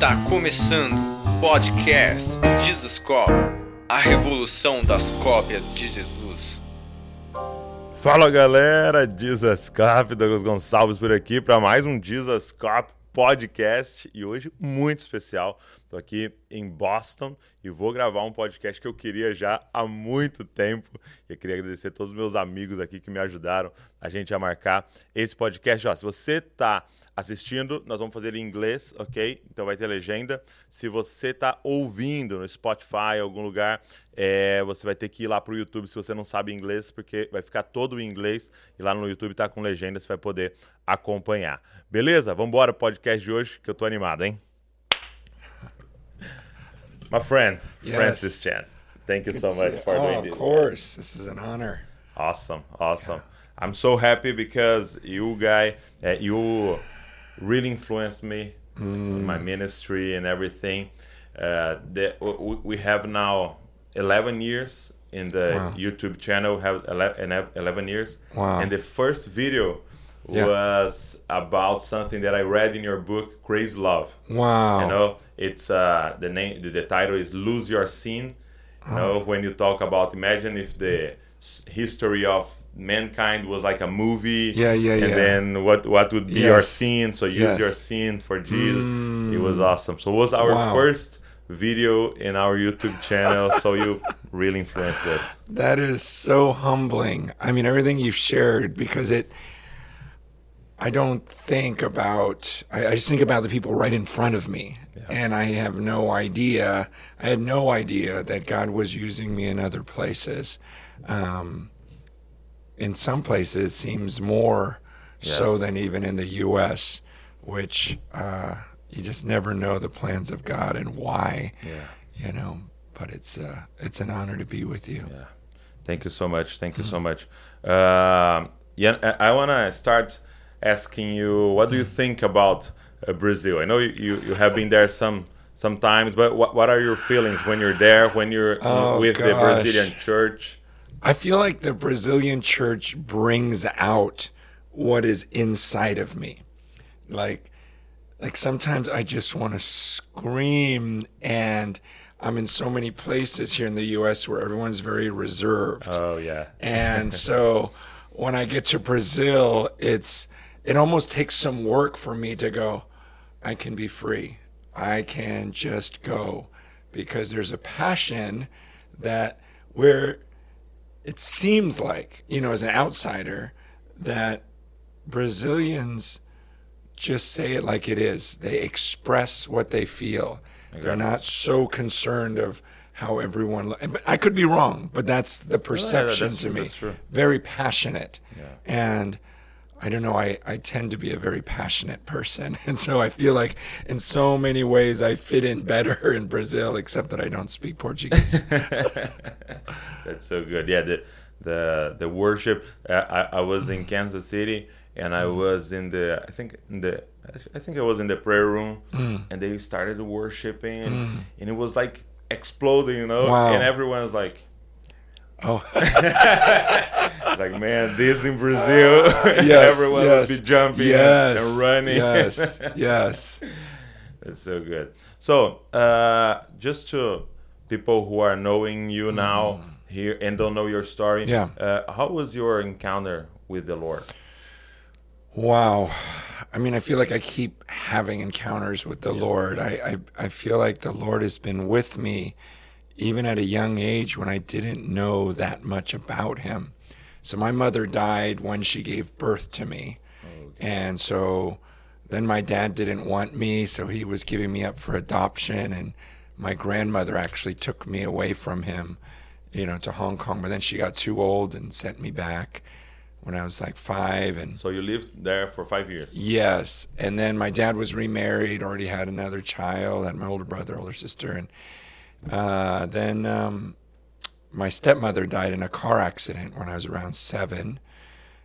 Está começando o podcast Jesus Cop, a revolução das cópias de Jesus. Fala galera, Jesus Cop, Douglas Gonçalves por aqui para mais um Jesus Cop podcast e hoje muito especial. Estou aqui em Boston e vou gravar um podcast que eu queria já há muito tempo. E eu queria agradecer a todos os meus amigos aqui que me ajudaram a gente a marcar esse podcast. Ó, se você está assistindo, nós vamos fazer ele em inglês, ok? Então vai ter legenda. Se você está ouvindo no Spotify, algum lugar, é, você vai ter que ir lá para o YouTube se você não sabe inglês, porque vai ficar todo em inglês e lá no YouTube tá com legenda, você vai poder acompanhar. Beleza? Vamos embora pro podcast de hoje, que eu tô animado, hein? My friend, yes. Francis Chan. Thank you Good so much for oh, doing this. Of course. This is an honor. Awesome. Awesome. Yeah. I'm so happy because you guy, uh, you really influenced me mm. in my ministry and everything. Uh, the, we have now 11 years in the wow. YouTube channel. Have 11 years. Wow. And the first video yeah. was about something that I read in your book, Crazy Love. Wow. You know, it's uh, the name. The, the title is "Lose Your Sin." You oh. know, when you talk about imagine if the history of mankind was like a movie. Yeah, yeah, and yeah. then what what would be yes. your sin? So use yes. your scene for Jesus. Mm. It was awesome. So it was our wow. first video in our YouTube channel. so you really influenced us. That is so humbling. I mean, everything you've shared because it. I don't think about. I, I just think about the people right in front of me, yeah. and I have no idea. I had no idea that God was using me in other places. Um, in some places seems more yes. so than even in the U.S., which uh, you just never know the plans of God and why. Yeah. You know, but it's uh, it's an honor to be with you. Yeah. Thank you so much. Thank you mm-hmm. so much. Uh, yeah, I want to start asking you, what do you mm. think about uh, Brazil? I know you, you, you have been there some sometimes, but what what are your feelings when you're there? When you're oh, with gosh. the Brazilian church? I feel like the Brazilian church brings out what is inside of me. Like like sometimes I just want to scream and I'm in so many places here in the US where everyone's very reserved. Oh yeah. and so when I get to Brazil, it's it almost takes some work for me to go I can be free. I can just go because there's a passion that where it seems like, you know, as an outsider, that Brazilians just say it like it is. They express what they feel. They're not so concerned of how everyone. I could be wrong, but that's the perception yeah, to true, me. Very passionate, yeah. and I don't know. I, I tend to be a very passionate person. And so I feel like in so many ways I fit in better in Brazil, except that I don't speak Portuguese. That's so good. Yeah, the the the worship. Uh, I, I was in Kansas City and I was in the I think in the I think I was in the prayer room mm. and they started worshiping mm. and it was like exploding, you know, wow. and everyone's like Oh, like man, this in Brazil, yes, everyone yes, would be jumping yes, and running. Yes, yes. That's so good. So, uh, just to people who are knowing you now Mm. Here and don't know your story, Yeah. uh, how was your encounter with the Lord? Wow. I mean, I feel like I keep having encounters with the Lord. I, I, I feel like the Lord has been with me even at a young age when I didn't know that much about him. So my mother died when she gave birth to me. And so then my dad didn't want me, so he was giving me up for adoption and my grandmother actually took me away from him, you know, to Hong Kong, but then she got too old and sent me back when I was like 5 and So you lived there for 5 years. Yes. And then my dad was remarried, already had another child, had my older brother, older sister. And uh, then um, my stepmother died in a car accident when I was around seven.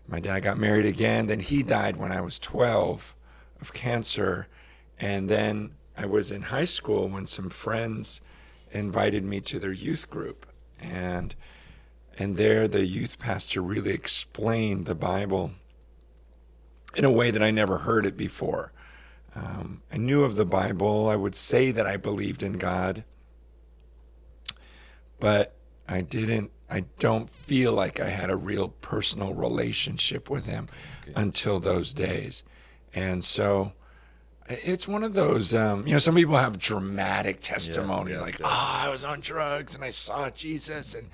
My dad got married again. Then he died when I was 12 of cancer. And then I was in high school when some friends invited me to their youth group. And and there the youth pastor really explained the Bible in a way that I never heard it before. Um, I knew of the Bible. I would say that I believed in God, but I didn't. I don't feel like I had a real personal relationship with Him until those days, and so it's one of those. Um, you know, some people have dramatic testimony, yes, like, yes. "Oh, I was on drugs and I saw Jesus," and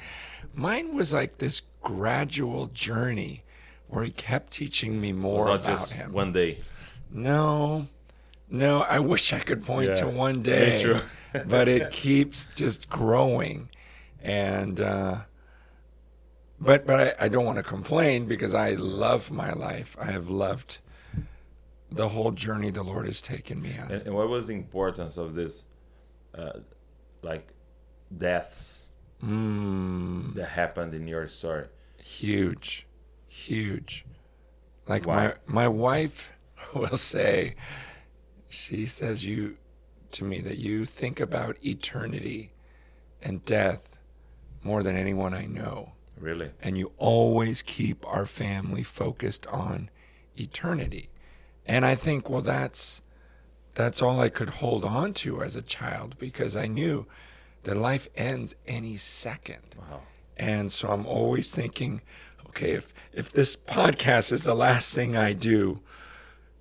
mine was like this gradual journey where He kept teaching me more about just Him. one day. No, no. I wish I could point Yeah, to one day, but it keeps just growing, and uh, but but I, I don't want to complain because I love my life. I have loved the whole journey the Lord has taken me on. And, and what was the importance of this, uh, like, deaths Mm, that happened in your story? huge, huge. Like Why? my my wife will say, she says you to me that you think about eternity and death more than anyone I know. Really? and you always keep our family focused on eternity. And I think, well, that's that's all I could hold on to as a child because I knew that life ends any second. Wow. And so I'm always thinking, okay, if if this podcast is the last thing I do,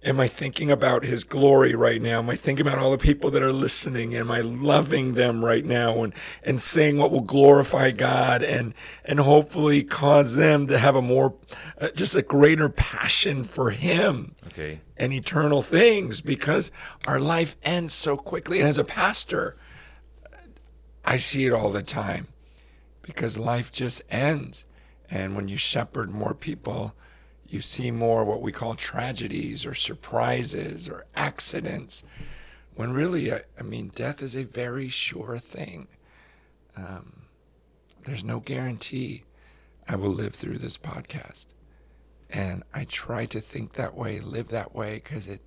am I thinking about his glory right now? Am I thinking about all the people that are listening? Am I loving them right now and and saying what will glorify God and and hopefully cause them to have a more uh, just a greater passion for him Okay. and eternal things because our life ends so quickly. And as a pastor, I see it all the time because life just ends. And when you shepherd more people, you see more what we call tragedies or surprises or accidents. When really, I, I mean, death is a very sure thing. Um, there's no guarantee I will live through this podcast and I try to think that way, live that way, because it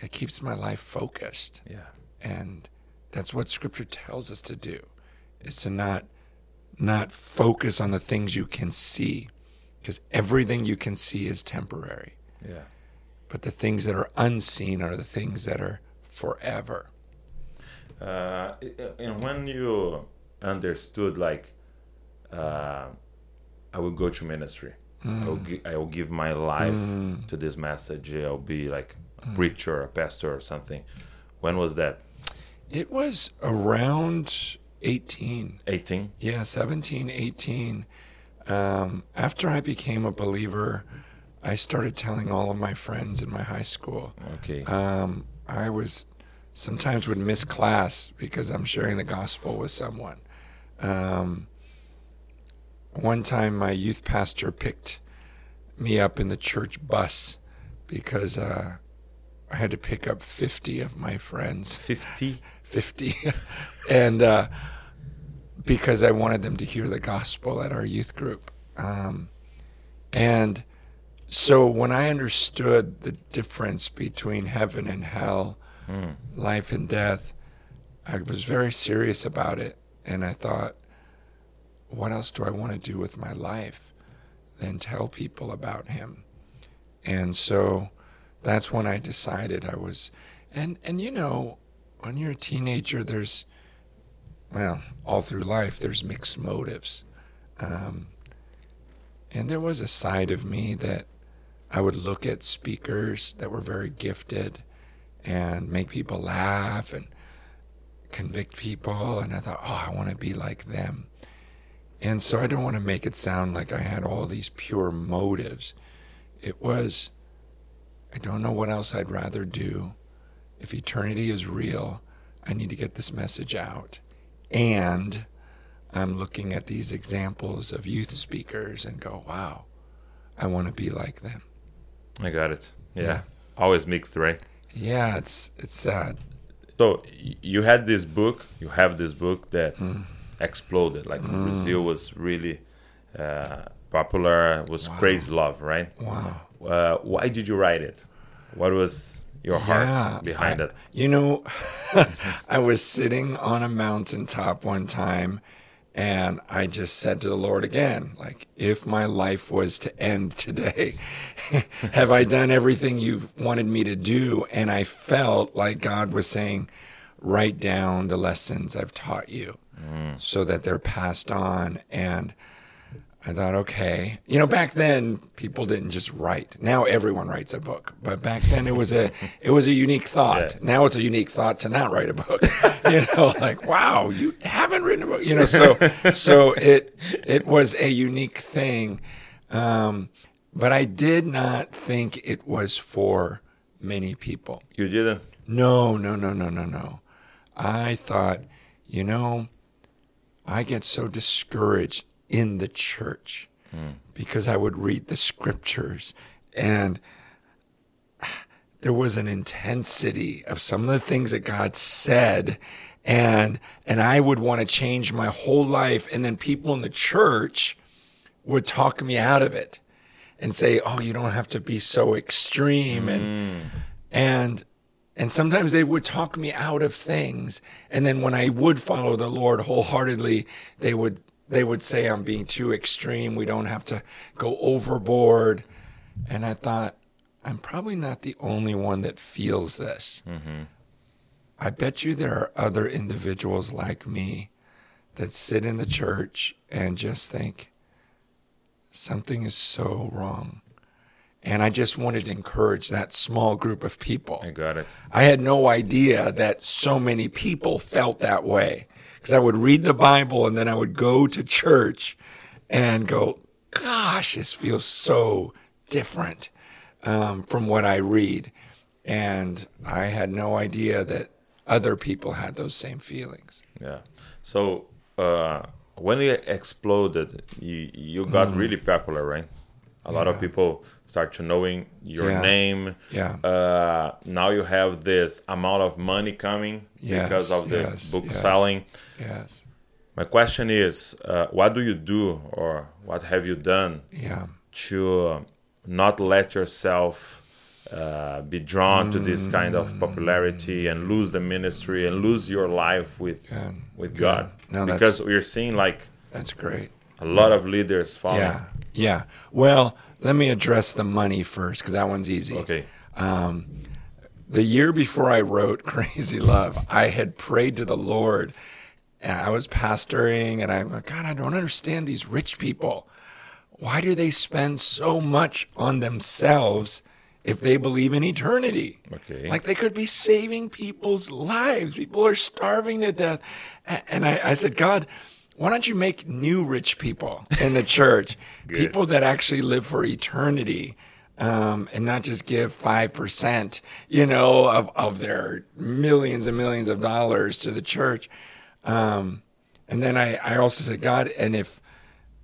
it keeps my life focused, Yeah. and that's what Scripture tells us to do, is to not not focus on the things you can see, because everything you can see is temporary, Yeah. but the things that are unseen are the things that are forever. Uh, and when you understood, like, uh, I will go to ministry. I, will gi- I will give my life to this message. I'll be like a preacher, a pastor, or something. When was that? It was around eighteen. 18? Yeah, 17, 18. Um, after I became a believer, I started telling all of my friends in my high school. Okay. Um, I was sometimes would miss class because I'm sharing the gospel with someone. Um, one time, my youth pastor picked me up in the church bus because uh, I had to pick up 50 of my friends. 50? 50 and uh, because i wanted them to hear the gospel at our youth group. Um, and so when i understood the difference between heaven and hell life and death i was very serious about it. And i thought what else do i want to do with my life than tell people about him? And so that's when i decided i was and and you know when you're a teenager, there's, well, all through life, there's mixed motives. Um, and there was a side of me that I would look at speakers that were very gifted and make people laugh and convict people. And I thought, oh, I want to be like them. And so I don't want to make it sound like I had all these pure motives. It was, I don't know what else I'd rather do if eternity is real, I need to get this message out. And I'm looking at these examples of youth speakers and go, wow, I want to be like them. I got it. Yeah. Yeah. Always mixed, right? Yeah, it's it's sad. So you had this book, you have this book that exploded. Like Brazil was really uh, popular, was crazy love, right? Wow. Uh, why did you write it? What was your heart behind I- it? You know, I was sitting on a mountaintop one time And I just said to the Lord again, like, if my life was to end today, have I done everything you've wanted me to do? And I felt like God was saying, write down the lessons I've taught you mm. so that they're passed on. And I thought, okay, you know, back then people didn't just write. Now everyone writes a book, but back then it was a it was a unique thought. Yeah. Now it's a unique thought to not write a book. you know, like wow, you haven't written a book. You know, so so it it was a unique thing, um, but I did not think it was for many people. You didn't? No, no, no, no, no, no. I thought, you know, I get so discouraged in the church because I would read the scriptures. And there was an intensity of some of the things that God said. And and I would want to change my whole life. And then people in the church would talk me out of it and say, "Oh, you don't have to be so extreme." And and and sometimes they would talk me out of things, and then when I would follow the Lord wholeheartedly, they would they would say I'm being too extreme. We don't have to go overboard. And I thought, I'm probably not the only one that feels this. Mm-hmm. I bet you there are other individuals like me that sit in the church and just think something is so wrong. And I just wanted to encourage that small group of people. I got it. I had no idea that so many people felt that way because I would read the Bible and then I would go to church and go, gosh, this feels so different um, from what I read. And I had no idea that other people had those same feelings. Yeah. So uh, when it exploded, you you got really popular, right? A lot of. People start to knowing your Yeah. name. Yeah. Uh, now you have this amount of money coming Yes, because of the yes, book yes. selling. Yes. My question is, uh, what do you do, or what have you done Yeah. to not let yourself uh, be drawn to this kind of popularity and lose the ministry and lose your life with Good. with. God? No, because we're seeing like That's great. A lot of leaders falling. Yeah. Yeah. Well, let me address the money first because that one's easy. Okay. Um, the year before I wrote Crazy Love, I had prayed to the Lord. And I was pastoring, and I'm like, God, I don't understand these rich people. Why do they spend so much on themselves if they believe in eternity? Okay. Like they could be saving people's lives. People are starving to death. And I, I said, God, why don't you make new rich people in the church? people that actually live for eternity. Um, and not just give 5%, you know, of, of their millions and millions of dollars to the church. Um, and then I, I also said, God, and if,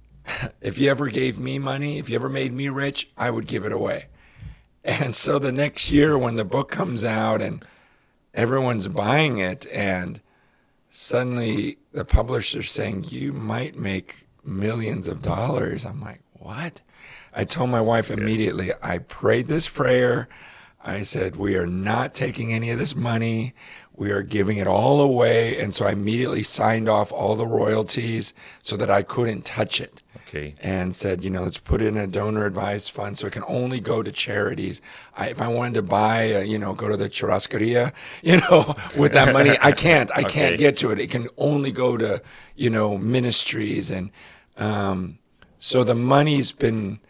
if you ever gave me money, if you ever made me rich, I would give it away. And so the next year, when the book comes out and everyone's buying it, and suddenly the publisher's saying, You might make millions of dollars, I'm like, What? I told my wife immediately, I prayed this prayer. I said, We are not taking any of this money. We are giving it all away. And so I immediately signed off all the royalties so that I couldn't touch it Okay. and said, you know, let's put it in a donor advised fund so it can only go to charities. I, if I wanted to buy, uh, you know, go to the churrascaria, you know, with that money, I can't. I Okay. can't get to it. It can only go to, you know, ministries. And um, so the money's been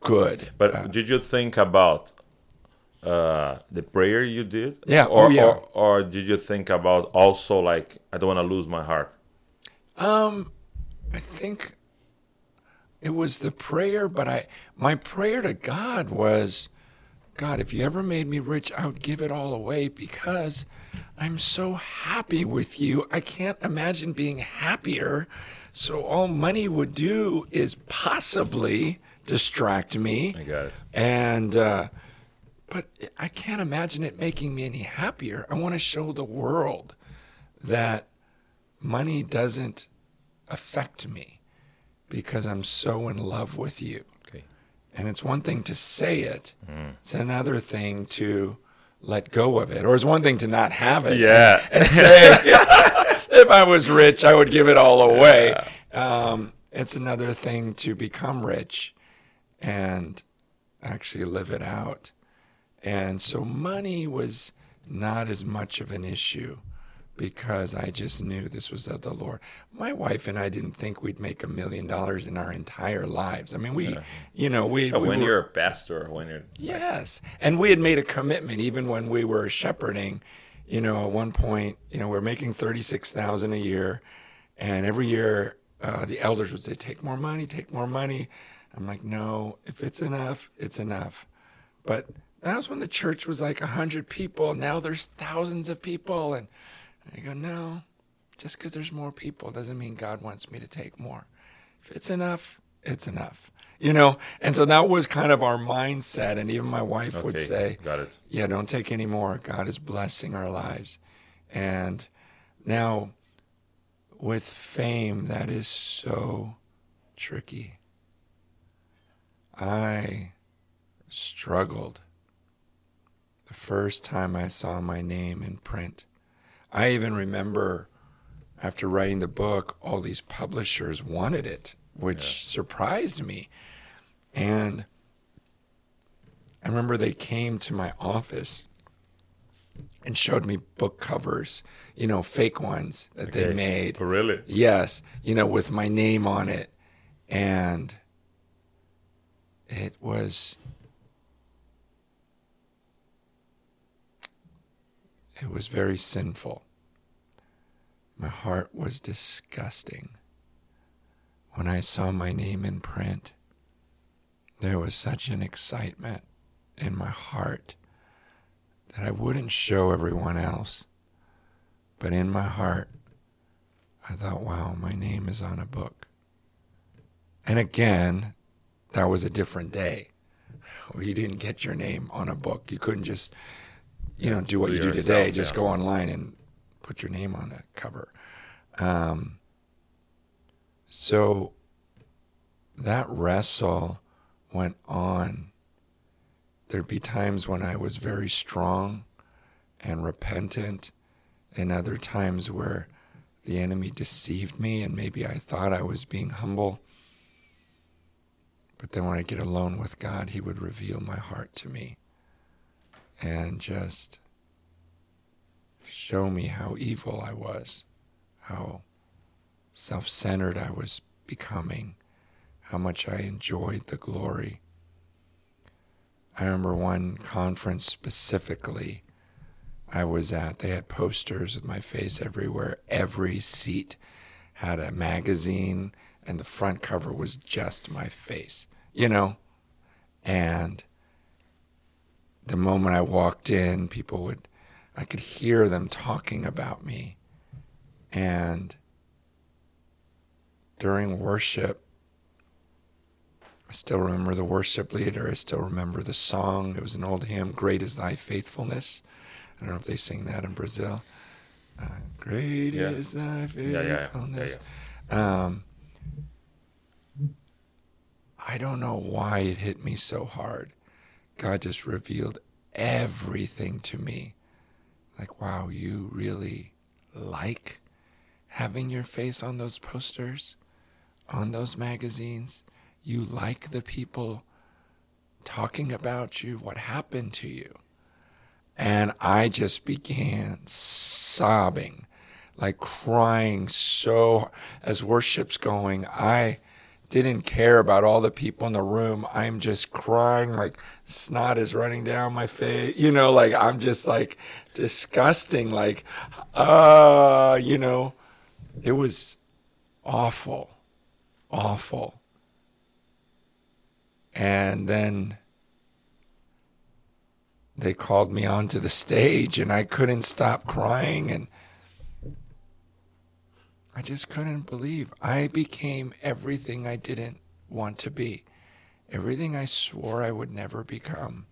good. But Uh, did you think about uh, the prayer you did? Yeah, Or, oh, yeah. Or, or did you think about also like I don't want to lose my heart? Um, I think it was the prayer, but I my prayer to God was, God, if you ever made me rich, I would give it all away because I'm so happy with you. I can't imagine being happier. So all money would do is possibly distract me. I got it. And uh, but I can't imagine it making me any happier. I want to show the world that money doesn't affect me because I'm so in love with you. Okay. And it's one thing to say it, it's another thing to let go of it. Or it's one thing to not have it Yeah. and say, if I was rich, I would give it all away. Um, it's another thing to become rich and actually live it out. And so money was not as much of an issue because I just knew this was of the Lord. My wife and I didn't think we'd make a million dollars in our entire lives. I mean, we, Yeah. you know, we, we when were- you're a pastor, when you're Yes. And we had made a commitment even when we were shepherding, you know, at one point, you know, we are making 36,000 a year and every year uh, the elders would say take more money, take more money. I'm like, "No, if it's enough, it's enough." But that was when the church was like 100 people. Now there's thousands of people and I go, "No. Just cuz there's more people doesn't mean God wants me to take more. If it's enough, it's enough." You know, and so that was kind of our mindset. And even my wife would say, got it. yeah, don't take any more. God is blessing our lives. And now with fame, that is so tricky. I struggled first time I saw my name in print. I even remember after writing the book, all these publishers wanted it, which surprised me. And I remember they came to my office and showed me book covers, you know, fake ones that they made. Oh, really? Yes, you know, with my name on it. And it was it was very sinful. My heart was disgusting. When I saw my name in print, there was such an excitement in my heart that I wouldn't show everyone else. But in my heart, I thought, wow, my name is on a book. And again, that was a different day. You didn't get your name on a book. You couldn't just, you know, do what you do yourself, today. Just yeah. go online and put your name on a cover. Um, so that wrestle went on. There'd be times when I was very strong and repentant, and other times where the enemy deceived me and maybe I thought I was being humble. But then when I get alone with God, He would reveal my heart to me and just show me how evil I was, how self centered I was becoming, how much I enjoyed the glory. I remember one conference specifically I was at, they had posters with my face everywhere. Every seat had a magazine, and the front cover was just my face, you know? And the moment I walked in, people would, I could hear them talking about me. And during worship, I still remember the worship leader. I still remember the song. It was an old hymn, Great is Thy Faithfulness. I don't know if they sing that in Brazil. Uh, Great Yeah. is Thy Yeah, yeah, yeah. yeah, faithfulness. yeah. Um, I don't know why it hit me so hard. God just revealed everything to me. Like, wow, you really like having your face on those posters, on those magazines. You like the people talking about you, what happened to you. And I just began sobbing, like crying so as worship's going. I didn't care about all the people in the room. I'm just crying, like snot is running down my face. You know, like I'm just like disgusting, like, uh, you know, it was awful, awful. And then they called me onto the stage and I couldn't stop crying and I just couldn't believe I became everything I didn't want to be. Everything I swore I would never become.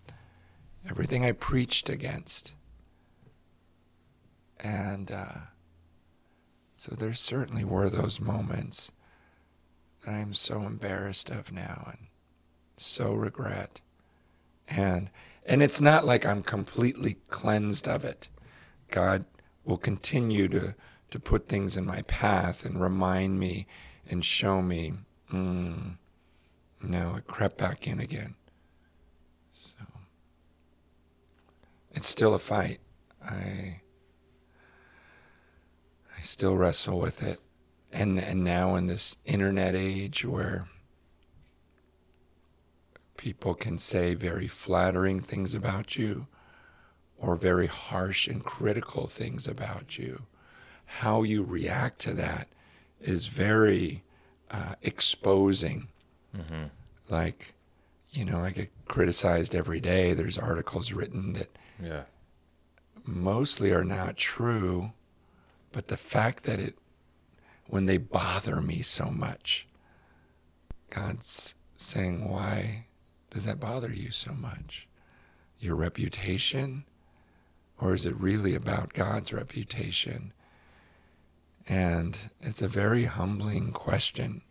Everything I preached against. And uh, so there certainly were those moments that I'm so embarrassed of now and so regret. And and it's not like I'm completely cleansed of it. God will continue to to put things in my path and remind me and show me, mm, no, it crept back in again. So it's still a fight. I I still wrestle with it. And and now in this internet age where people can say very flattering things about you or very harsh and critical things about you, how you react to that is very uh, exposing. Mm-hmm. Like, you know, I get criticized every day. There's articles written that Yeah. mostly are not true, but the fact that it, when they bother me so much, God's saying, why does that bother you so much? Your reputation? Or is it really about God's reputation? And it's a very humbling question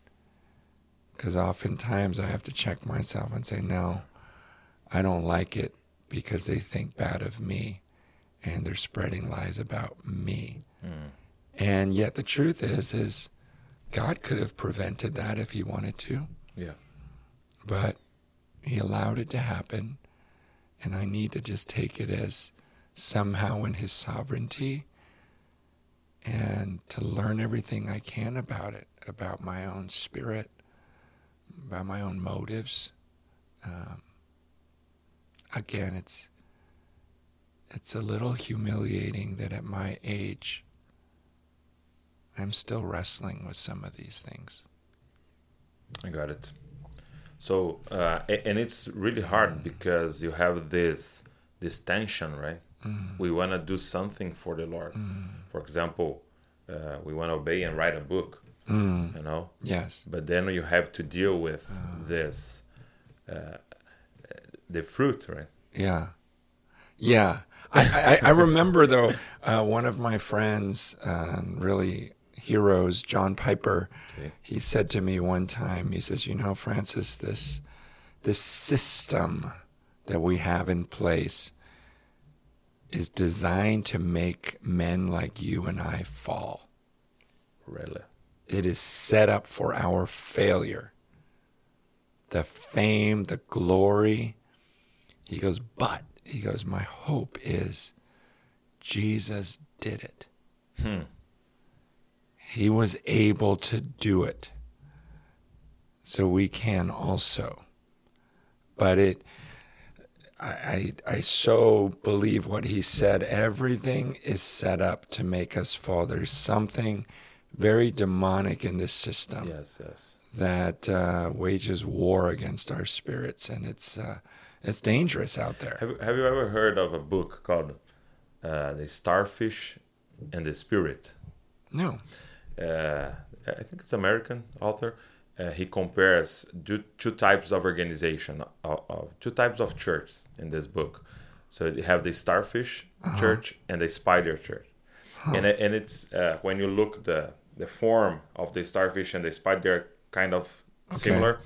because oftentimes I have to check myself and say, no, I don't like it because they think bad of me and they're spreading lies about me. Hmm. And yet the truth is is God could have prevented that if he wanted to, Yeah. but he allowed it to happen and I need to just take it as somehow in his sovereignty and to learn everything I can about it, about my own spirit, about my own motives. Um, again, it's it's a little humiliating that at my age I'm still wrestling with some of these things. I got it. So, uh, and it's really hard because you have this this tension, right? We want to do something for the Lord. For example, uh, we want to obey and write a book, you know. Yes. But then you have to deal with this, uh, the fruit, right? Yeah. Yeah. I, I, I remember, though, uh, one of my friends, uh, really heroes, John Piper, Okay. he said to me one time, he says, You know, Francis, this, this system that we have in place is designed to make men like you and I fall. Really. It is set up for our failure. The fame, the glory. He goes, but, he goes, my hope is Jesus did it. Hmm. He was able to do it. So we can also. But it, I, I, I so believe what he said. Everything is set up to make us fall. There's something very demonic in this system Yes, yes. that uh, wages war against our spirits, and it's uh, it's dangerous out there. Have, have you ever heard of a book called uh, The Starfish and the Spider? No. uh, I think it's American author. Uh, he compares two, two types of organization, of, of two types of churches in this book. So you have the starfish church and the spider church, and and it's uh, when you look the the form of the starfish and the spider, they're kind of similar.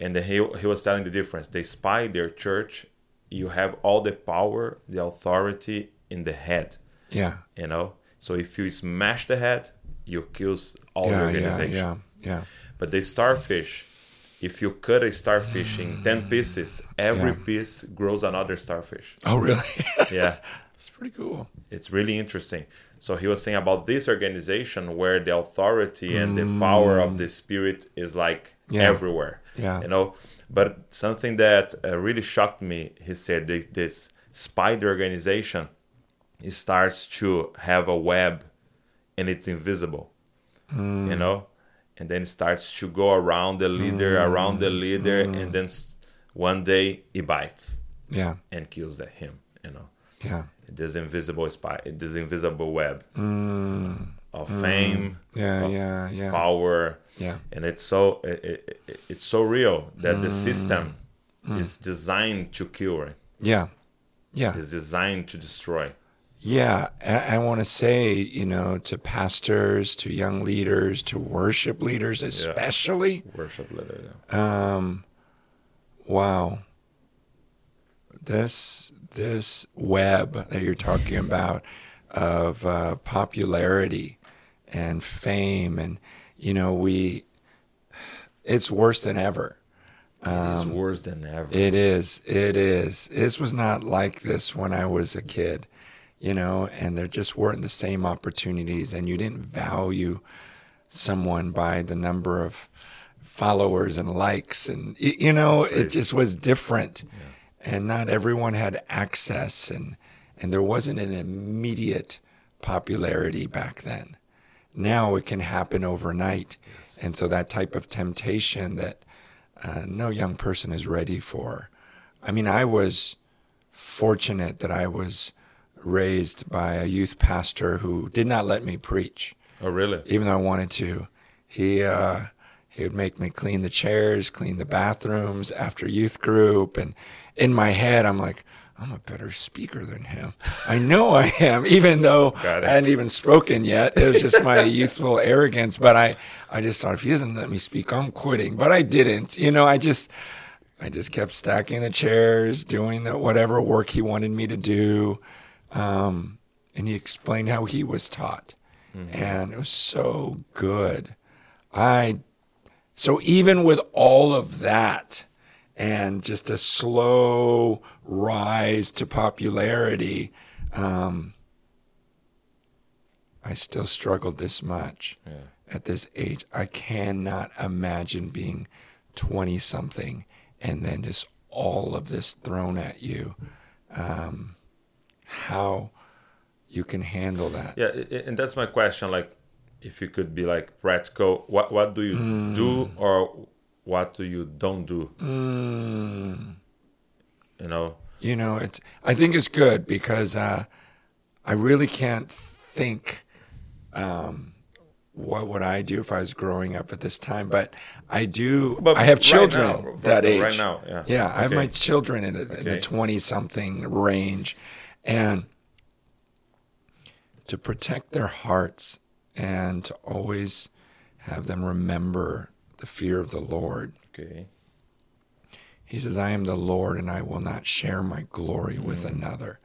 And then he he was telling the difference. The spider church, you have all the power, the authority in the head Yeah. you know so if you smash the head you kills all the Yeah. Yeah. organization Yeah. Yeah. But the starfish if you cut a starfish in 10 pieces every Yeah. piece grows another starfish Oh, really? yeah It's pretty cool. it's really interesting so he was saying about this organization where the authority and the power of the spirit is like Mm. Yeah. everywhere Yeah. you know but something that uh, really shocked me he said this, this spider organization it starts to have a web and it's invisible Mm. you know and then it starts to go around the leader around the leader Mm. and then one day it bites Yeah. and kills the, him you know Yeah. this invisible spy this invisible web Mm. of fame Yeah. of Yeah. Yeah. power Yeah. and it's so it, it, it- it's so real that the system Mm. is designed to kill? Yeah. Yeah. it's designed to destroy Yeah, I, I want to say, you know, to pastors, to young leaders, to worship leaders, especially. worship leader Um, wow, this this web that you're talking about of uh, popularity and fame and you know we it's worse than ever. It's worse than ever. it is it is. This was not like this when i was a kid you know and there just weren't the same opportunities and you didn't value someone by the number of followers and likes and you know it just was different. And not everyone had access and and there wasn't an immediate popularity back then. Now it can happen overnight. And so that type of temptation that uh, no young person is ready for. I mean i was fortunate that i was raised by a youth pastor who did not let me preach oh, really? even though I wanted to. He uh, he would make me clean the chairs, clean the bathrooms after youth group, and in my head, I'm like, I'm a better speaker than him. I know I am, even though I hadn't even spoken yet. It was just my youthful arrogance. But I, I just thought if he doesn't let me speak, I'm quitting. But I didn't. You know, I just, I just kept stacking the chairs, doing the whatever work he wanted me to do. Um, and he explained how he was taught. And it was so good. I, so even with all of that and just a slow rise to popularity, um, I still struggled this much Yeah. at this age. I cannot imagine being 20 something and then just all of this thrown at you. Um, how you can handle that. Yeah, and that's my question. Like, if you could be like practical, what what do you Mm. do or what do you don't do? Mm, You know? you know, it's. I think it's good because uh, I really can't think. Um, what would I do if I was growing up at this time? But I do. But I have right children now, that right- age. right now, yeah. yeah, I have my children in, the- in the twenty-something range, and to protect their hearts and to always have them remember the fear of the Lord. Okay. He says, I am the Lord and I will not share my glory with mm. another.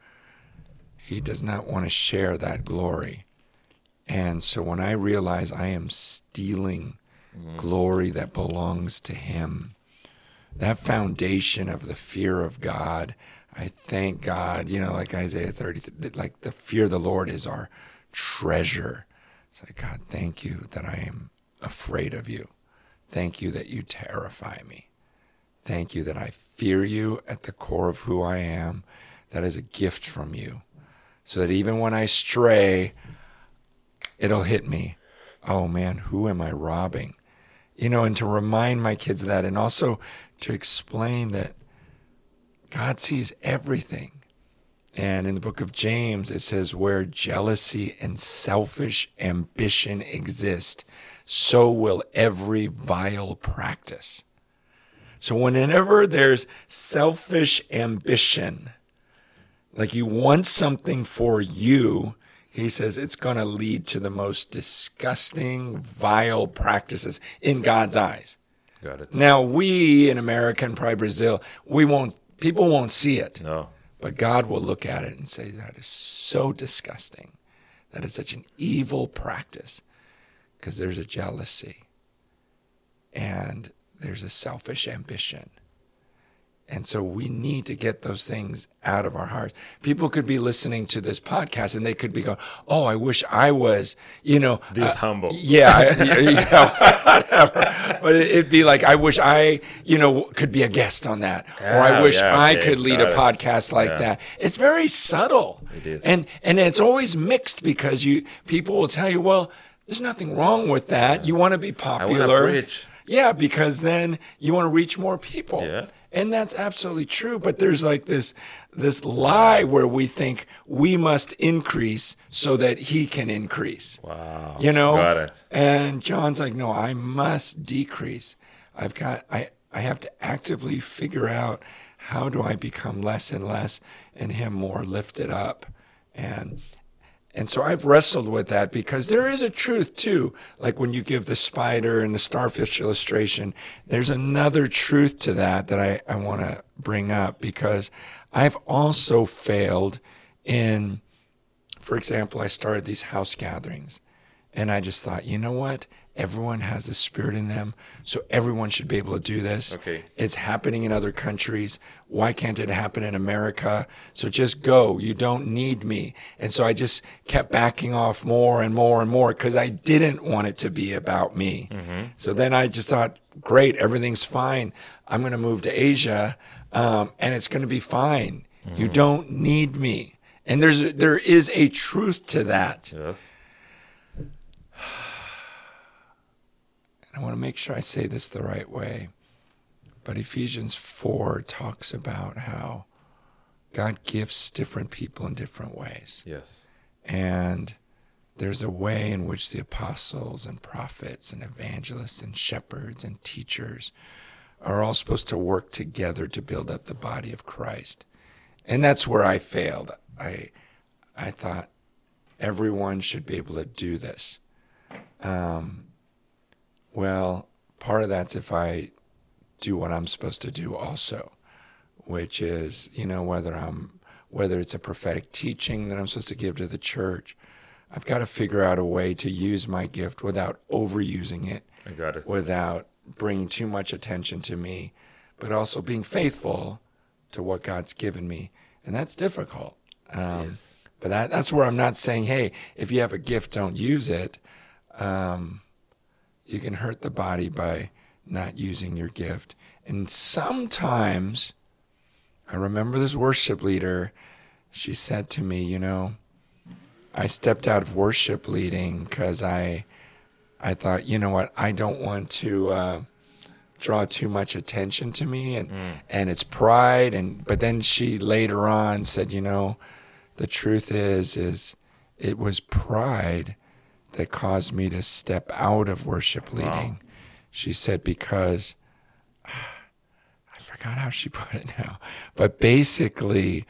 He does not want to share that glory. And so when I realize I am stealing mm. glory that belongs to Him, that foundation of the fear of God, I thank God, you know, like Isaiah 30, like the fear of the Lord is our treasure. It's like, God, thank you that I am afraid of you. Thank you that you terrify me. Thank you that I fear you at the core of who I am. That is a gift from you. So that even when I stray, it'll hit me. Oh man, who am I robbing? You know, and to remind my kids of that and also to explain that God sees everything. And in the book of James, it says, where jealousy and selfish ambition exist, so will every vile practice. So whenever there's selfish ambition, like you want something for you, he says it's going to lead to the most disgusting, vile practices in God's eyes. Got it. Now, we in America and probably Brazil, we won't, people won't see it. No. But God will look at it and say, that is so disgusting. That is such an evil practice because there's a jealousy and there's a selfish ambition. And so we need to get those things out of our hearts. People could be listening to this podcast and they could be going, "Oh, I wish I was, you know, This uh, humble. Yeah, I- whatever. But it- it'd be like, I wish I, you know, could be a guest on that, or I wish yeah, I okay, could lead a it. podcast like Yeah. that. It's very subtle. It is. and and it's always mixed because you people will tell you, well, there's nothing wrong with that. You want to be popular. preach. Yeah, because then you want to reach more people. Yeah. And that's absolutely true. But there's like this this lie where we think we must increase so that he can increase. Wow. You know? Got it. And John's like, no, I must decrease. I've got I I have to actively figure out how do I become less and less and him more lifted up. And and so I've wrestled with that because there is a truth too. Like when you give the spider and the starfish illustration, there's another truth to that that I, I want to bring up because I've also failed in, for example, I started these house gatherings And I just thought, you know what? Everyone has the spirit in them, so everyone should be able to do this. Okay. It's happening in other countries. Why can't it happen in America? So just go. You don't need me. And so I just kept backing off more and more and more because I didn't want it to be about me. So then I just thought, great, everything's fine. I'm going to move to Asia, um, and it's going to be fine. You don't need me. And there's there is a truth to that. Yes. I want to make sure I say this the right way. But Ephesians 4 talks about how God gifts different people in different ways. Yes. And there's a way in which the apostles and prophets and evangelists and shepherds and teachers are all supposed to work together to build up the body of Christ. And that's where I failed. I I thought everyone should be able to do this. Um, well, part of that's if I do what I'm supposed to do also, which is, you know, whether I'm whether it's a prophetic teaching that I'm supposed to give to the church, I've got to figure out a way to use my gift without overusing it, it. without bringing too much attention to me, but also being faithful to what God's given me, and that's difficult. Um, Yes. But that, that's where I'm not saying, hey, if you have a gift, don't use it. Um, you can hurt the body by not using your gift. And sometimes, I remember this worship leader, she said to me, you know, I stepped out of worship leading because I, I thought, you know what, I don't want to uh, draw too much attention to me, and and it's pride. And but then she later on said, you know, the truth is, is it was pride that caused me to step out of worship leading. She said because I forgot how she put it now, but basically,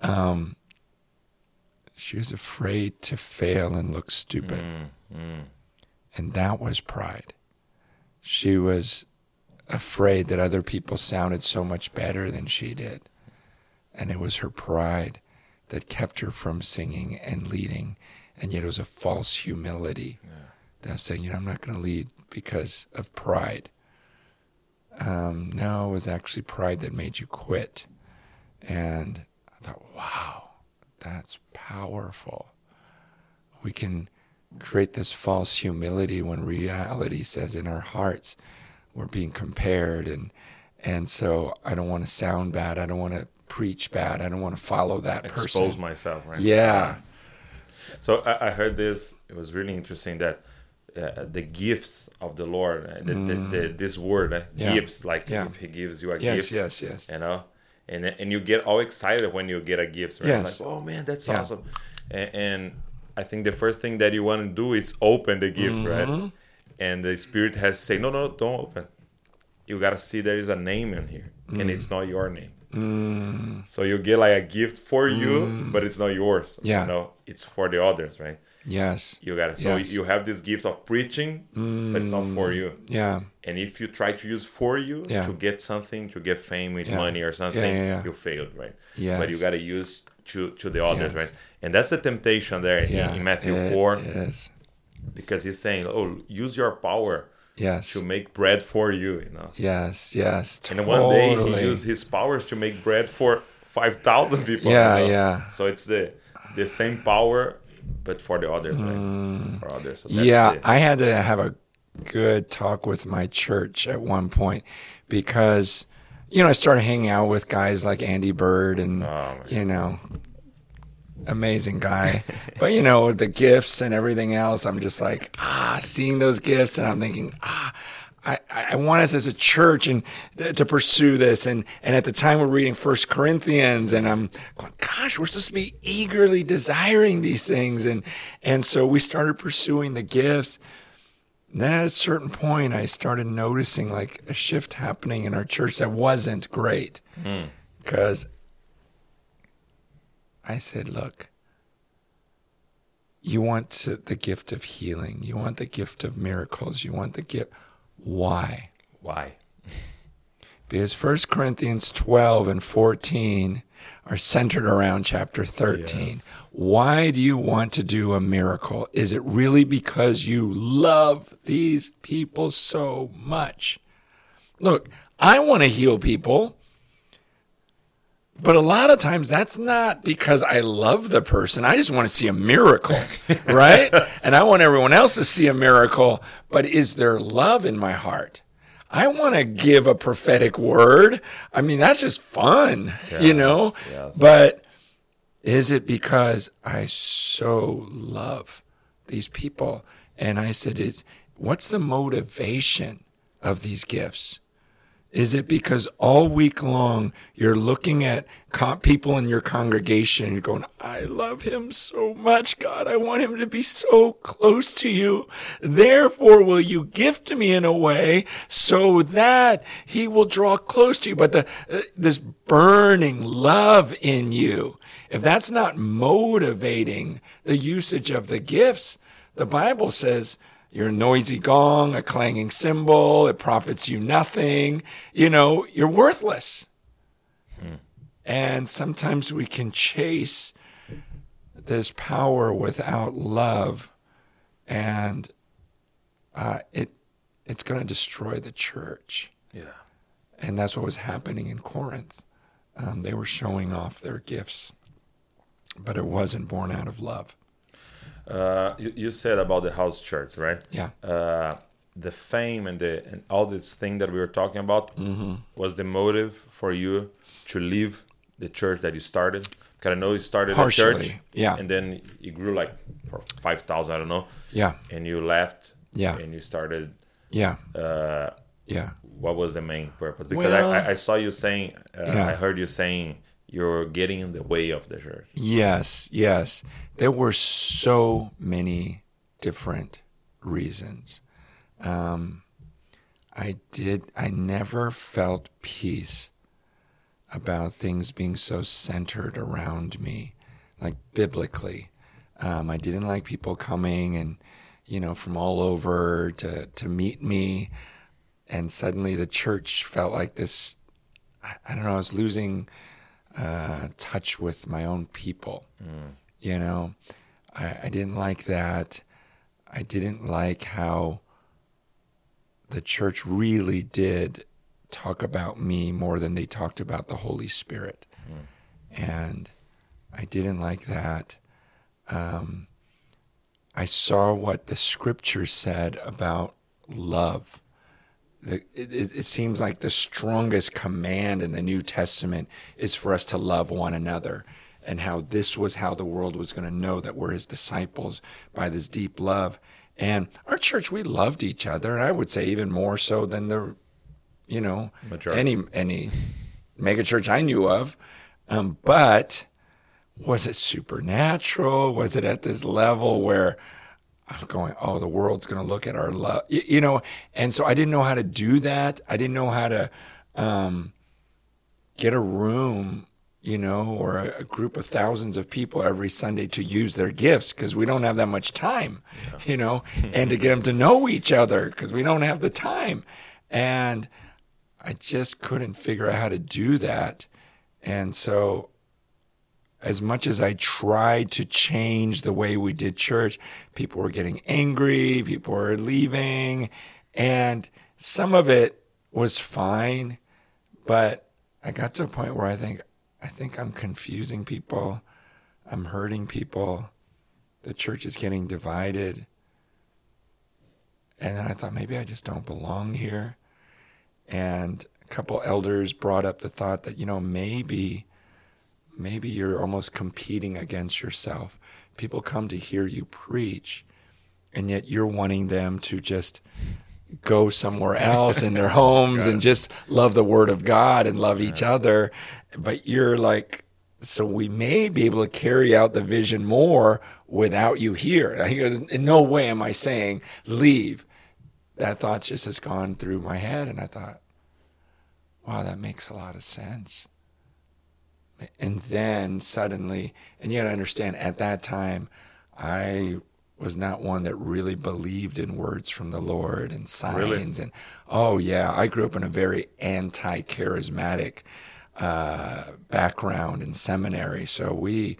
um, she was afraid to fail and look stupid, and that was pride. She was afraid that other people sounded so much better than she did, and it was her pride that kept her from singing and leading, and yet it was a false humility that I was saying, you know, I'm not going to lead because of pride. Um, no, it was actually pride that made you quit. And I thought, wow, that's powerful. We can create this false humility when reality says in our hearts we're being compared and and so I don't want to sound bad. I don't want to preach bad. I don't want to follow that person. Expose person. myself, right? Yeah. So I, I heard this. It was really interesting that uh, the gifts of the Lord, uh, the, the, the, this word, uh, Mm. Yeah. gifts, like Yeah. if He gives you a Yes, gift, yes, yes. you know, and and you get all excited when you get a gift, right? Yes. Like, oh man, that's Yeah. awesome. And, and I think the first thing that you want to do is open the gift, Mm-hmm. right? And the Spirit has say, no, no, don't open. You gotta see there is a name in here, Mm. and it's not your name. So you get like a gift for you, but it's not yours. Mm. Yeah. you know, it's for the others, right? Yes. You got it. So Yes. you have this gift of preaching, but it's not for you. Yeah. And if you try to use for you Yeah. to get something, to get fame with Yeah. money or something, Yeah, yeah, yeah. you failed, right? Yes. But you got to use to to the others, Yes. right? And that's the temptation there in- Yeah. in, Matthew It four, is. because he's saying, "Oh, use your power Yes. to make bread for you," you know. Yes. Yes. And Totally. then one day he used his powers to make bread for five thousand people. Yeah, you know? yeah. So it's the the same power, but for the others, right? For others. So Mm. yeah, I had to have a good talk with my church at one point because, you know, I started hanging out with guys like Andy Byrd and, Oh, you know, amazing guy. but, you know, the gifts and everything else, I'm just like, ah, seeing those gifts and I'm thinking, ah, I, I want us as a church and th- to pursue this. And, and at the time we're reading First Corinthians and I'm going, gosh, we're supposed to be eagerly desiring these things. And, and so we started pursuing the gifts. Then at a certain point, I started noticing like a shift happening in our church that wasn't great because I said, look, you want the gift of healing. You want the gift of miracles. You want the gift. Why? Why? Because 1 Corinthians 12 and 14 are centered around chapter 13. Why do you want to do a miracle? Is it really because you love these people so much? Look, I want to heal people. But a lot of times that's not because I love the person. I just want to see a miracle, right? and I want everyone else to see a miracle. But is there love in my heart? I want to give a prophetic word. I mean, that's just fun, you know? yes. But is it because I so love these people? And I said, it's, what's the motivation of these gifts? Is it because all week long you're looking at people in your congregation and you're going, I love him so much, God. I want him to be so close to you. Therefore, will you gift to me in a way so that he will draw close to you? But the, uh, this burning love in you, if that's not motivating the usage of the gifts, the Bible says, you're a noisy gong, a clanging cymbal. It profits you nothing. You know, you're worthless. And sometimes we can chase this power without love, and uh, it it's going to destroy the church. Yeah. And that's what was happening in Corinth. Um, they were showing off their gifts, but it wasn't born out of love. Uh, you, you said about the house church, right? Yeah. Uh, the fame and the and all this thing that we were talking about Mm-hmm. was the motive for you to leave the church that you started. Because I know you started Partially, a church, yeah. and then it grew like for five thousand, I don't know, Yeah. and you left, Yeah. and you started. Yeah. Uh, Yeah. what was the main purpose? Because Well- I, I, saw you saying, uh, Yeah. I heard you saying you're getting in the way of the church. Yes, yes. There were so many different reasons. Um, I did, I never felt peace about things being so centered around me, like biblically. Um, I didn't like people coming and, you know, from all over to, to meet me. And suddenly the church felt like this, I, I don't know, I was losing uh, touch with my own people. You know, I, I didn't like that. I didn't like how the church really did talk about me more than they talked about the Holy Spirit. And I didn't like that. Um, I saw what the scripture said about love. The, it, it seems like the strongest command in the New Testament is for us to love one another, and how this was how the world was going to know that we're his disciples by this deep love. And our church, we loved each other, and I would say even more so than the, you know, Majority. any any megachurch I knew of. Um, but was it supernatural? Was it at this level where I'm going, oh, the world's going to look at our love, you, you know? And so I didn't know how to do that. I didn't know how to um, get a room, you know, or a, a group of thousands of people every Sunday to use their gifts because we don't have that much time, you know, and to get them to know each other because we don't have the time. And I just couldn't figure out how to do that. And so as much as I tried to change the way we did church, people were getting angry, people were leaving, and some of it was fine, but I got to a point where I think I think I'm confusing people, I'm hurting people, the church is getting divided. And then I thought maybe I just don't belong here. And a couple elders brought up the thought that, you know, maybe maybe you're almost competing against yourself. People come to hear you preach, and yet you're wanting them to just go somewhere else in their homes and just love the word of God and love each other. But you're like, so we may be able to carry out the vision more without you here. In no way am I saying leave. That thought just has gone through my head, and I thought, wow, that makes a lot of sense. And then suddenly, and you got to understand, at that time, I was not one that really believed in words from the Lord and signs. Really? And oh, yeah, I grew up in a very anti charismatic uh, background in seminary, so we.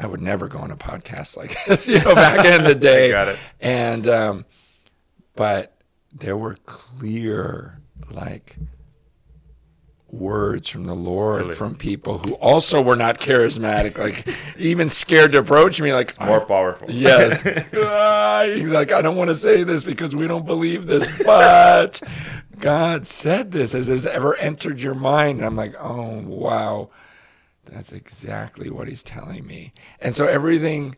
I would never go on a podcast like this, you know, back in the day. Got it. And um, but there were clear like words from the Lord Really? from people who also were not charismatic, like even scared to approach me, like More powerful. Yes. Like, I don't want to say this because we don't believe this, but God said this. Has this ever entered your mind? And I'm like, oh, wow. That's exactly what he's telling me. And so everything,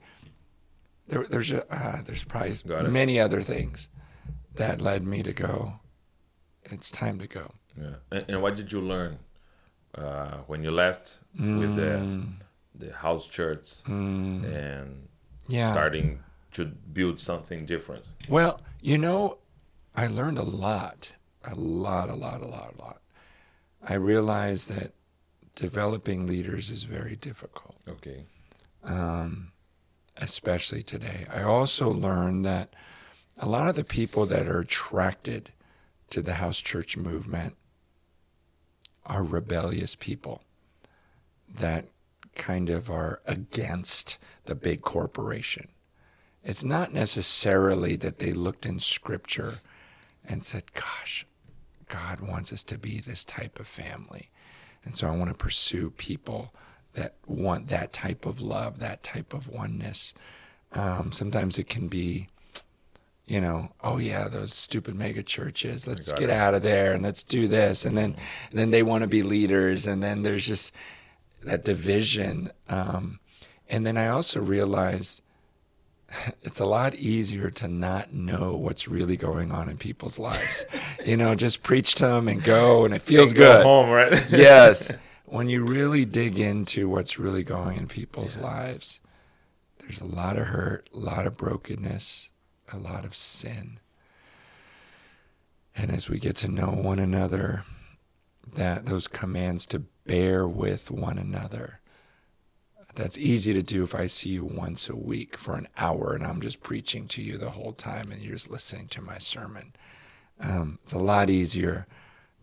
there, there's, a, uh, there's probably many other things that led me to go, it's time to go. Yeah. And, and what did you learn uh, when you left with the Mm. the house church and Yeah. starting to build something different? Well, you know, I learned a lot, a lot, a lot, a lot, a lot. I realized that developing leaders is very difficult, Okay. um, especially today. I also learned that a lot of the people that are attracted to the house church movement are rebellious people that kind of are against the big corporation. It's not necessarily that they looked in scripture and said, Gosh, God wants us to be this type of family. And so I want to pursue people that want that type of love, that type of oneness. Um, sometimes it can be, you know, oh yeah, those stupid mega churches. Let's get it. out of there and let's do this. And then, then they want to be leaders. And then there's just that division. Um, and then I also realized it's a lot easier to not know what's really going on in people's lives. you know, just preach to them and go, and it feels Go good. home, right? yes. When you really dig into what's really going in people's lives, there's a lot of hurt, a lot of brokenness, a lot of sin. And as we get to know one another, that those commands to bear with one another. That's easy to do if I see you once a week for an hour and I'm just preaching to you the whole time and you're just listening to my sermon. Um, it's a lot easier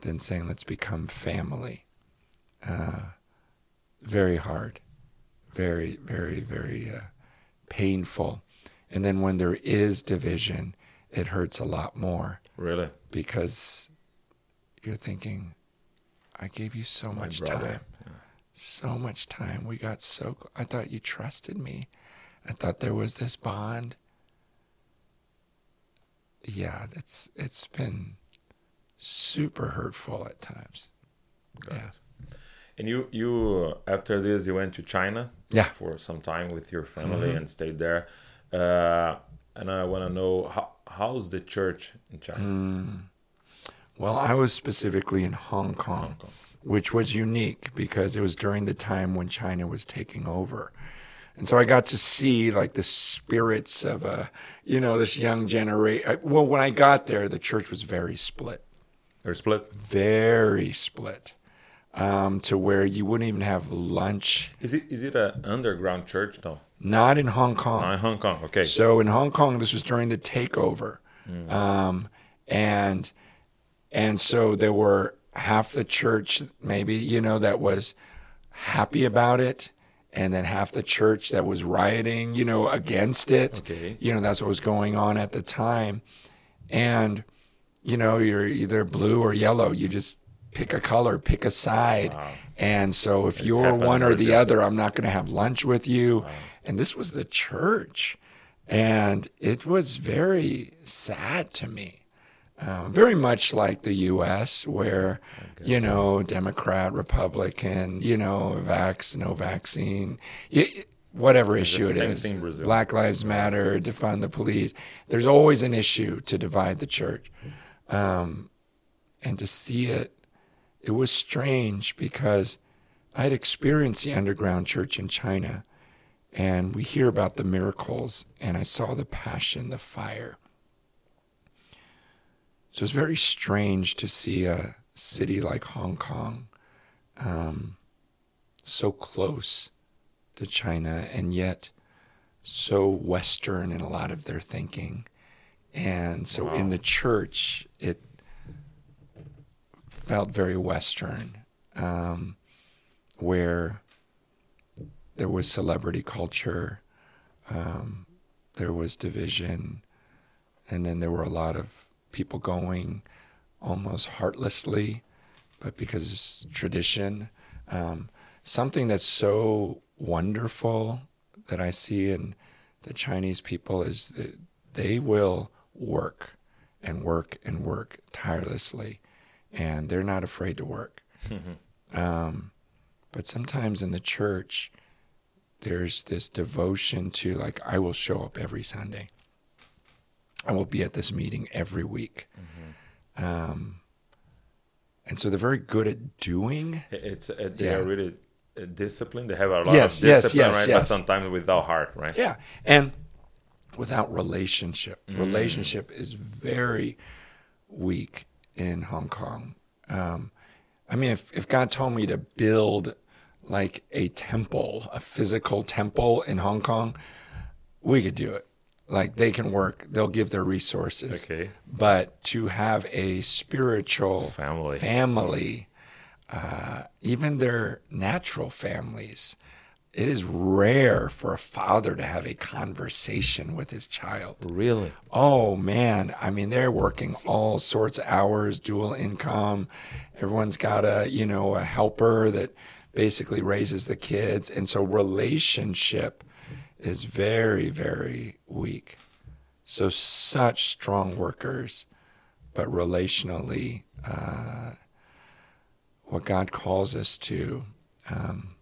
than saying, let's become family. Uh, very hard, very, very, very uh, painful. And then when there is division, it hurts a lot more Really? because you're thinking, I gave you so My much brother. time, so much time. We got so. I thought you trusted me. I thought there was this bond. Yeah, that's it's been super hurtful at times. Got Yeah. it. And you, you uh, after this, you went to China Yeah. Mm-hmm. for some time with your family and stayed there. Uh, and I want to know how how's the church in China? Mm. Well, I was specifically in Hong Kong, Hong Kong. which was unique because it was during the time when China was taking over. And so I got to see like the spirits of a, you know, this young generation. Well, when I got there, the church was very split, They're split. very split, um, to where you wouldn't even have lunch. Is it is it an underground church? No, Not in Hong Kong. not in Hong Kong. Okay. So in Hong Kong, this was during the takeover, um, and and so there were half the church, maybe you know, that was happy about it, and then half the church that was rioting, you know, against it. Okay. You know, that's what was going on at the time, and you know, you're either blue or yellow. You just pick a color, pick a side. Wow. And so if you're one or the other, I'm not going to have lunch with you. And this was the church. And it was very sad to me. Uh, very much like the U.S., where, you know, Democrat, Republican, you know, vax, no vaccine, y- whatever issue it is. thing in Brazil. Black Lives Matter, defund the police. There's always an issue to divide the church. Um, and to see it, it was strange because I had experienced the underground church in China, and we hear about the miracles, and I saw the passion, the fire. So it's very strange to see a city like Hong Kong um, so close to China and yet so Western in a lot of their thinking. And so in the church, it felt very Western. Um, where there was celebrity culture, um, there was division, and then there were a lot of people going almost heartlessly, but because it's tradition. Um, something that's so wonderful that I see in the Chinese people is that they will work and work and work tirelessly, and they're not afraid to work. um, but sometimes in the church, there's this devotion to like, I will show up every Sunday. I will be at this meeting every week. Um, and so they're very good at doing. It's uh, they Yeah. are really uh, disciplined. They have a lot Yes, of discipline, yes, right? yes. But sometimes without heart, right? Yeah. And without relationship, relationship is very weak in Hong Kong. Um, I mean, if, if God told me to build like a temple, a physical temple in Hong Kong, we could do it. Like they can work, they'll give their resources. Okay. But to have a spiritual Family. family, uh, even their natural families, it is rare for a father to have a conversation with his child. Really? Oh man, I mean they're working all sorts of hours, dual income. Everyone's got a, you know, a helper that basically raises the kids and so relationship is very very weak. So such strong workers, but relationally uh, what God calls us to um,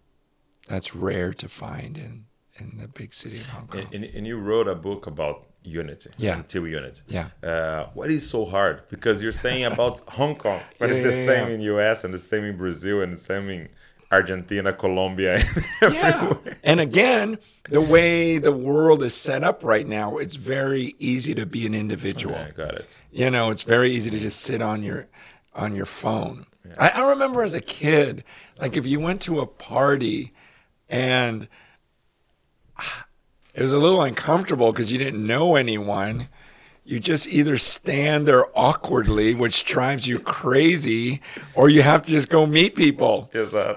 that's rare to find in in the big city of Hong Kong. And, and you wrote a book about unity. Yeah. Until unity. Yeah. Uh, what is so hard? Because you're saying about Hong Kong, but it's Yeah, the yeah, same yeah. in US and the same in Brazil and the same in Argentina, Colombia. Yeah. And again, the way the world is set up right now, it's very easy to be an individual. Yeah, got it. You know, it's very easy to just sit on your on your phone. I, I remember as a kid, like if you went to a party and ah, it was a little uncomfortable because you didn't know anyone. You just either stand there awkwardly, which drives you crazy, or you have to just go meet people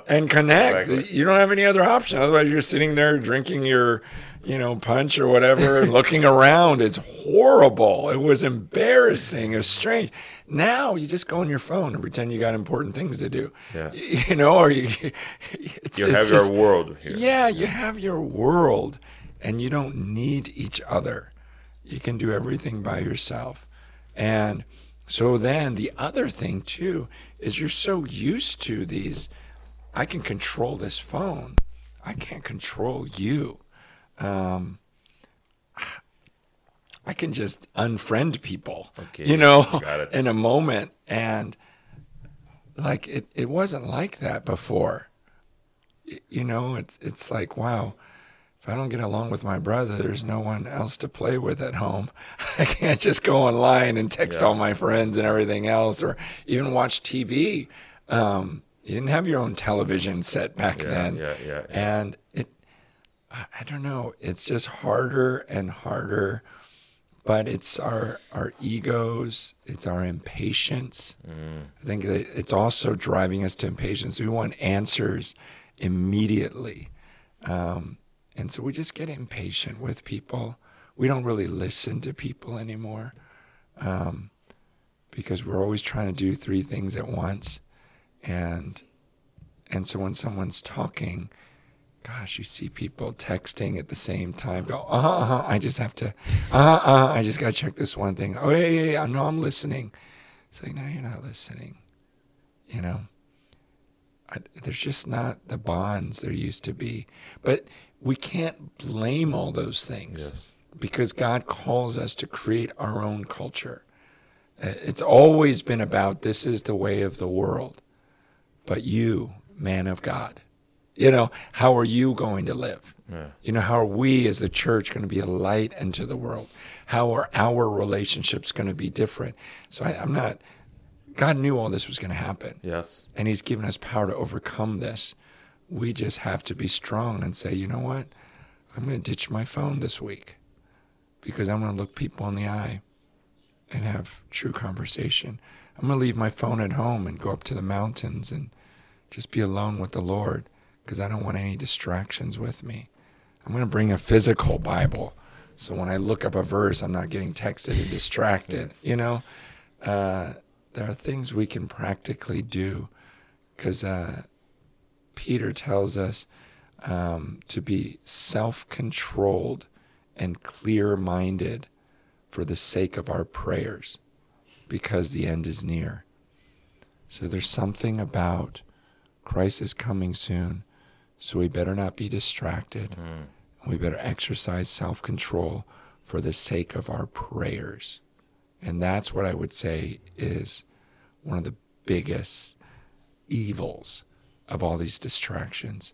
and connect. Exactly. You don't have any other option. Otherwise, you're sitting there drinking your, you know, punch or whatever, and looking around. It's horrible. It was embarrassing. It was strange. Now you just go on your phone and pretend you got important things to do. Yeah. You know, or you, it's, you it's have just- your world here? yeah, you have your world and you don't need each other. You can do everything by yourself. And so then the other thing too is you're so used to these I can control this phone. I can't control you. Um, I can just unfriend people, Okay, you know, in a moment. And like it, it wasn't like that before you know, it's it's like wow. If I don't get along with my brother, there's no one else to play with at home. I can't just go online and text Yeah. all my friends and everything else, or even watch TV. Um, you didn't have your own television set back Yeah, then, yeah, yeah, yeah. and it. I don't know. It's just harder and harder, but it's our our egos. It's our impatience. I think that it's also driving us to impatience. We want answers immediately. Um, and so we just get impatient with people. We don't really listen to people anymore um, because we're always trying to do three things at once. And, and so when someone's talking, gosh, you see people texting at the same time. Go, uh huh, uh-huh, I just have to, uh huh, uh-huh, I just got to check this one thing. Oh, yeah, yeah, yeah, no, I'm listening. It's like, no, you're not listening. You know, I, there's just not the bonds there used to be. But we can't blame all those things Yes. because God calls us to create our own culture. Uh, It's always been about this is the way of the world. But you, man of God, you know, how are you going to live? Yeah. You know, how are we as the church going to be a light into the world? How are our relationships going to be different? So I, I'm not, God knew all this was going to happen Yes. and he's given us power to overcome this. We just have to be strong and say, you know what? I'm going to ditch my phone this week because I'm going to look people in the eye and have true conversation. I'm going to leave my phone at home and go up to the mountains and just be alone with the Lord because I don't want any distractions with me. I'm going to bring a physical Bible. So when I look up a verse, I'm not getting texted and distracted. You know, uh, there are things we can practically do because uh, Peter tells us um, to be self controlled and clear minded for the sake of our prayers because the end is near. So there's something about Christ is coming soon, so we better not be distracted. Mm. We better exercise self control for the sake of our prayers. And that's what I would say is one of the biggest evils of all these distractions.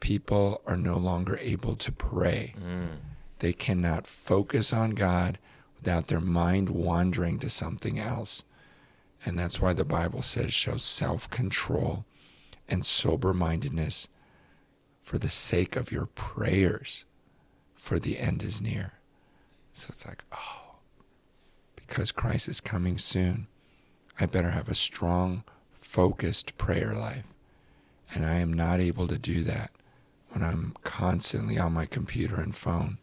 People are no longer able to pray. Mm. They cannot focus on God without their mind wandering to something else. And that's why the Bible says show self control and sober mindedness for the sake of your prayers, for the end is near. So it's like, oh, because Christ is coming soon, I better have a strong, focused prayer life. And I am not able to do that when I'm constantly on my computer and phone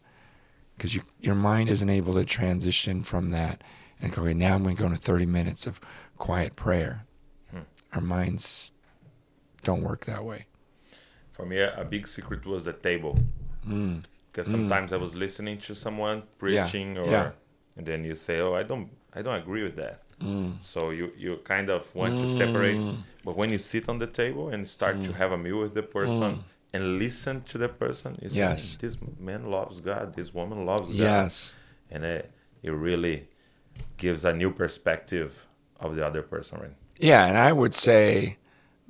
because you, your mind isn't able to transition from that and go, okay, now I'm going to go into 30 minutes of quiet prayer. Hmm. Our minds don't work that way. For me, a big secret was the table. Mm. Because sometimes mm. I was listening to someone preaching, yeah. or yeah. And then you say, "Oh, I don't, I don't agree with that." Mm. So you you kind of want to separate, mm. but when you sit on the table and start to mm. have a meal with the person mm. and listen to the person, it's yes, this man loves God, this woman loves God, yes, and it it really gives a new perspective of the other person, right? Yeah, and I would say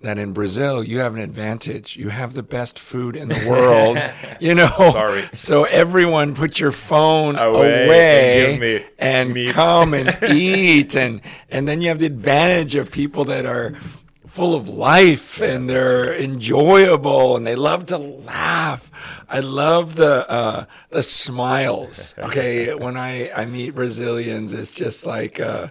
that in Brazil you have an advantage. You have the best food in the world. you know. Sorry. So everyone put your phone away, away and, and come and eat and and then you have the advantage of people that are full of life and they're enjoyable and they love to laugh. I love the uh, the smiles. Okay, when I I meet Brazilians, it's just like uh,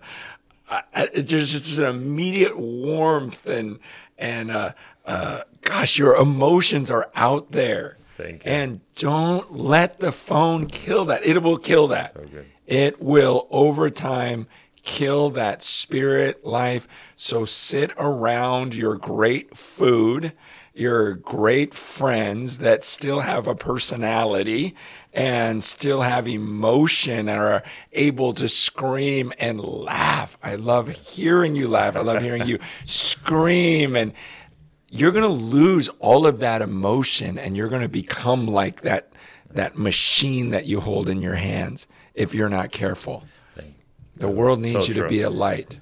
I, there's just an immediate warmth and and uh, uh, gosh, your emotions are out there. Thank you. And don't let the phone kill that. It will kill that. So it will over time kill that spirit life. So sit around your great food, your great friends that still have a personality and still have emotion and are able to scream and laugh. I love hearing you laugh. I love hearing you scream and you're going to lose all of that emotion and you're going to become like that that machine that you hold in your hands if you're not careful. The world needs so you true. to be a light.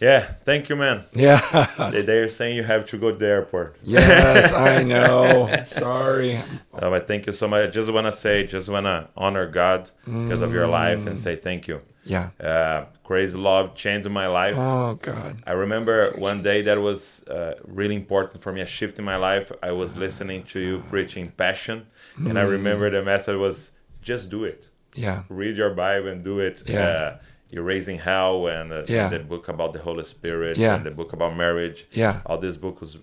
Yeah, thank you, man. Yeah. They're saying you have to go to the airport. Yes, I know. Sorry. No, but thank you so much. I just want to say, just want to honor God because mm. of your life and say thank you. Yeah. Uh, crazy love changed my life. Oh, God. I remember one day that was uh, really important for me, a shift in my life. I was listening to you preaching passion, mm. and I mm. remember the message was just do it. Yeah. Read your Bible and do it. Yeah. Uh, Erasing Hell and, uh, yeah. and, the book about the Holy Spirit yeah. and the book about marriage. Yeah. All these books,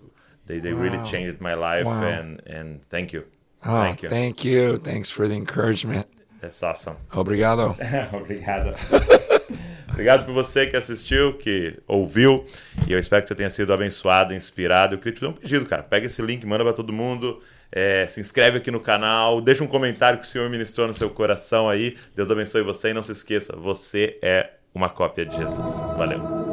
they, they wow. really changed my life wow. and, and thank you. Oh, thank you. Thank you. Thanks for the encouragement. That's awesome. Obrigado. Obrigado. Obrigado por você que assistiu, que ouviu. E eu espero que você tenha sido abençoado, inspirado. Eu queria te fazer um pedido, cara. Pega esse link, manda para todo mundo. É, se inscreve aqui no canal, deixa um comentário que o Senhor ministrou no seu coração aí. Deus abençoe você e não se esqueça, você é uma cópia de Jesus. Valeu.